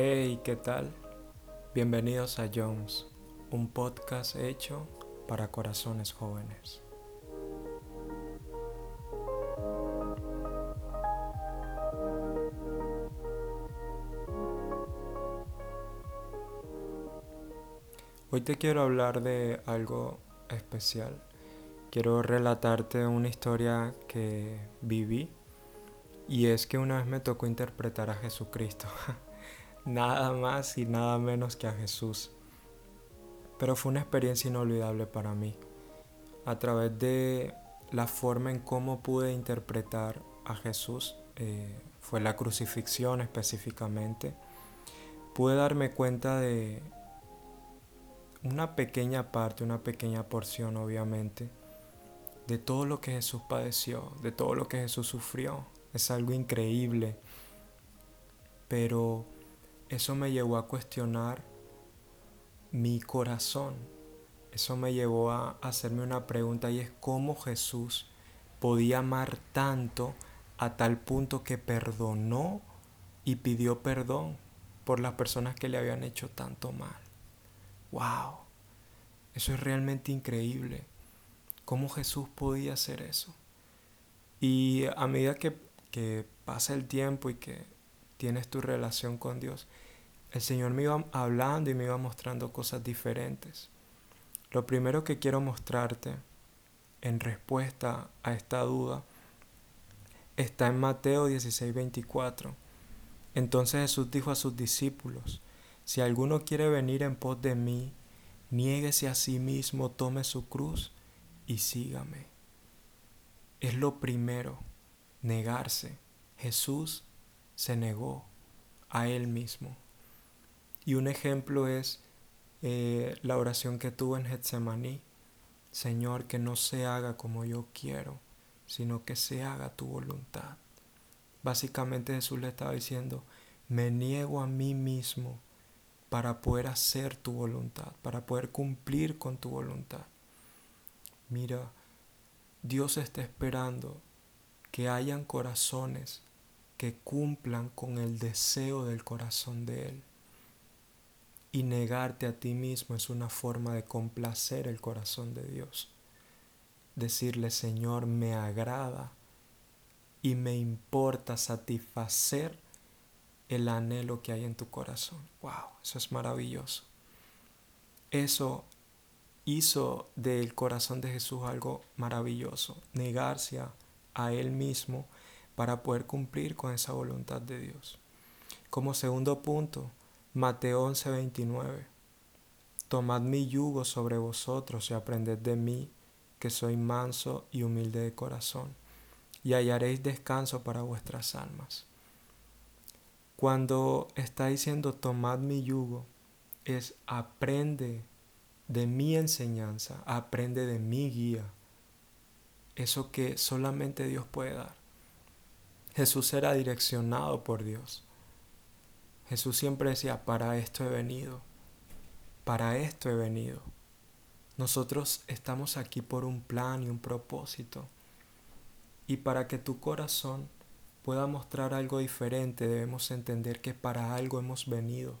Hey, ¿qué tal? Bienvenidos a Jones, un podcast hecho para corazones jóvenes. Hoy te quiero hablar de algo especial. Quiero relatarte una historia que viví y es que una vez me tocó interpretar a Jesucristo. nada más y nada menos que a Jesús. Pero fue una experiencia inolvidable para mí. A través de la forma en cómo pude interpretar a Jesús, eh, fue la crucifixión específicamente, pude darme cuenta de una pequeña parte, una pequeña porción obviamente, de todo lo que Jesús padeció, de todo lo que Jesús sufrió. Es algo increíble. Pero eso me llevó a cuestionar mi corazón. Eso me llevó a hacerme una pregunta y es cómo Jesús podía amar tanto a tal punto que perdonó y pidió perdón por las personas que le habían hecho tanto mal. ¡Wow! Eso es realmente increíble. ¿Cómo Jesús podía hacer eso? Y a medida que, que pasa el tiempo y que tienes tu relación con Dios, el Señor me iba hablando y me iba mostrando cosas diferentes. Lo primero que quiero mostrarte en respuesta a esta duda está en Mateo 16, 24. Entonces Jesús dijo a sus discípulos, si alguno quiere venir en pos de mí, niéguese a sí mismo, tome su cruz y sígame. Es lo primero, negarse. Jesús se negó a él mismo. Y un ejemplo es eh, la oración que tuvo en Getsemaní. Señor, que no se haga como yo quiero, sino que se haga tu voluntad. Básicamente Jesús le estaba diciendo, me niego a mí mismo para poder hacer tu voluntad, para poder cumplir con tu voluntad. Mira, Dios está esperando que hayan corazones que cumplan con el deseo del corazón de Él. Y negarte a ti mismo es una forma de complacer el corazón de Dios. Decirle, Señor, me agrada y me importa satisfacer el anhelo que hay en tu corazón. ¡Wow! Eso es maravilloso. Eso hizo del corazón de Jesús algo maravilloso. Negarse a, a Él mismo para poder cumplir con esa voluntad de Dios. Como segundo punto, Mateo 11:29. Tomad mi yugo sobre vosotros y aprended de mí, que soy manso y humilde de corazón, y hallaréis descanso para vuestras almas. Cuando está diciendo tomad mi yugo, es aprende de mi enseñanza, aprende de mi guía, eso que solamente Dios puede dar. Jesús era direccionado por Dios. Jesús siempre decía, para esto he venido, para esto he venido. Nosotros estamos aquí por un plan y un propósito. Y para que tu corazón pueda mostrar algo diferente, debemos entender que para algo hemos venido.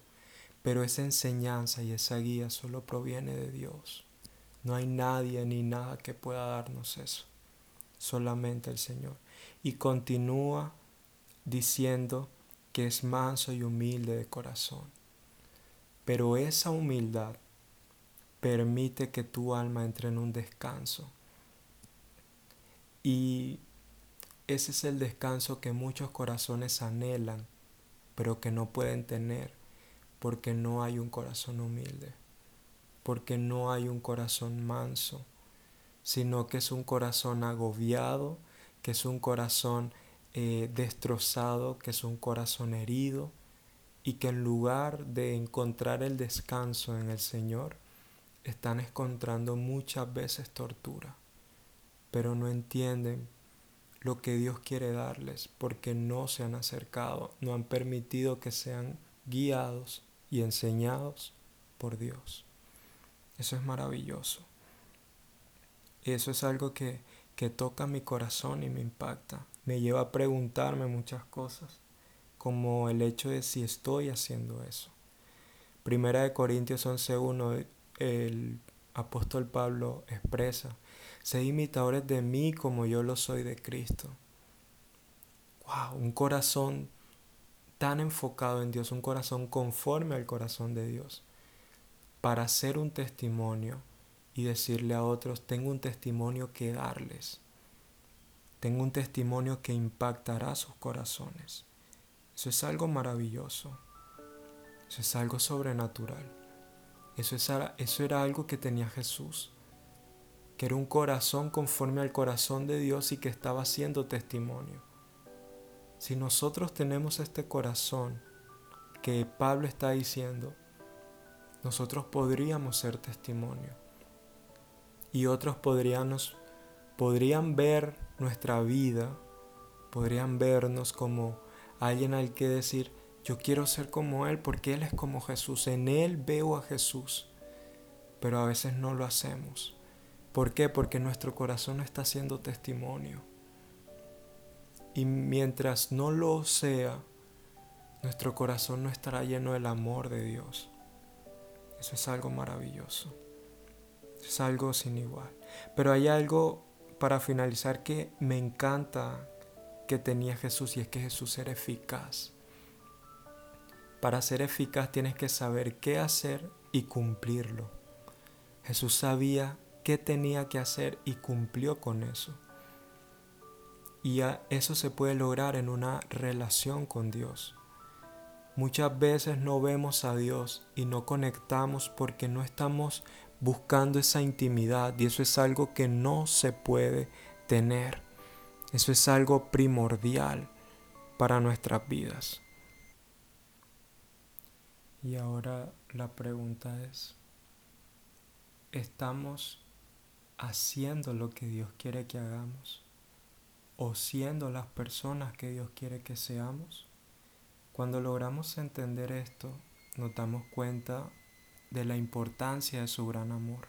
Pero esa enseñanza y esa guía solo proviene de Dios. No hay nadie ni nada que pueda darnos eso. Solamente el Señor y continúa diciendo que es manso y humilde de corazón. Pero esa humildad permite que tu alma entre en un descanso. Y ese es el descanso que muchos corazones anhelan, pero que no pueden tener porque no hay un corazón humilde, porque no hay un corazón manso, sino que es un corazón agobiado que es un corazón eh, destrozado, que es un corazón herido y que en lugar de encontrar el descanso en el Señor, están encontrando muchas veces tortura, pero no entienden lo que Dios quiere darles porque no se han acercado, no han permitido que sean guiados y enseñados por Dios. Eso es maravilloso. Eso es algo que que toca mi corazón y me impacta. Me lleva a preguntarme muchas cosas. como el hecho de si estoy haciendo eso. Primera de Corintios 11.1, el apóstol Pablo expresa, sed imitadores de mí como yo lo soy de Cristo. Wow, un corazón tan enfocado en Dios, un corazón conforme al corazón de Dios, para hacer un testimonio y decirle a otros, tengo un testimonio que darles. Tengo un testimonio que impactará sus corazones. Eso es algo maravilloso. Eso es algo sobrenatural. Eso, eso era algo que tenía Jesús. Que era un corazón conforme al corazón de Dios y que estaba haciendo testimonio. Si nosotros tenemos este corazón que Pablo está diciendo, nosotros podríamos ser testimonio y otros podrían ver nuestra vida, podrían vernos como alguien al que decir, yo quiero ser como Él porque Él es como Jesús, en Él veo a Jesús, pero a veces no lo hacemos. ¿Por qué? Porque nuestro corazón no está haciendo testimonio. Y mientras no lo sea, nuestro corazón no estará lleno del amor de Dios. Eso es algo maravilloso es algo sin igual. Pero hay algo para finalizar que me encanta que tenía Jesús y es que Jesús era eficaz. Para ser eficaz tienes que saber qué hacer y cumplirlo. Jesús sabía qué tenía que hacer y cumplió con eso. Y eso se puede lograr en una relación con Dios. Muchas veces no vemos a Dios y no conectamos porque no estamos buscando esa intimidad y eso es algo que no se puede tener. Eso es algo primordial para nuestras vidas. Y ahora la pregunta es, ¿estamos haciendo lo que Dios quiere que hagamos? ¿O siendo las personas que Dios quiere que seamos? Cuando logramos entender esto, nos damos cuenta de la importancia de su gran amor.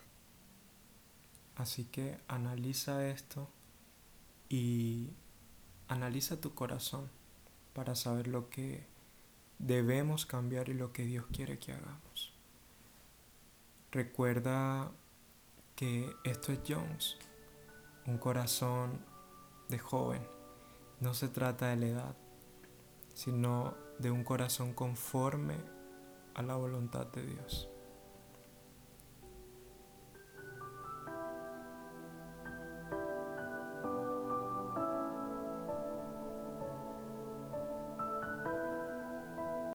Así que analiza esto y analiza tu corazón para saber lo que debemos cambiar y lo que Dios quiere que hagamos. Recuerda que esto es Jones, un corazón de joven. No se trata de la edad, sino de un corazón conforme a la voluntad de Dios.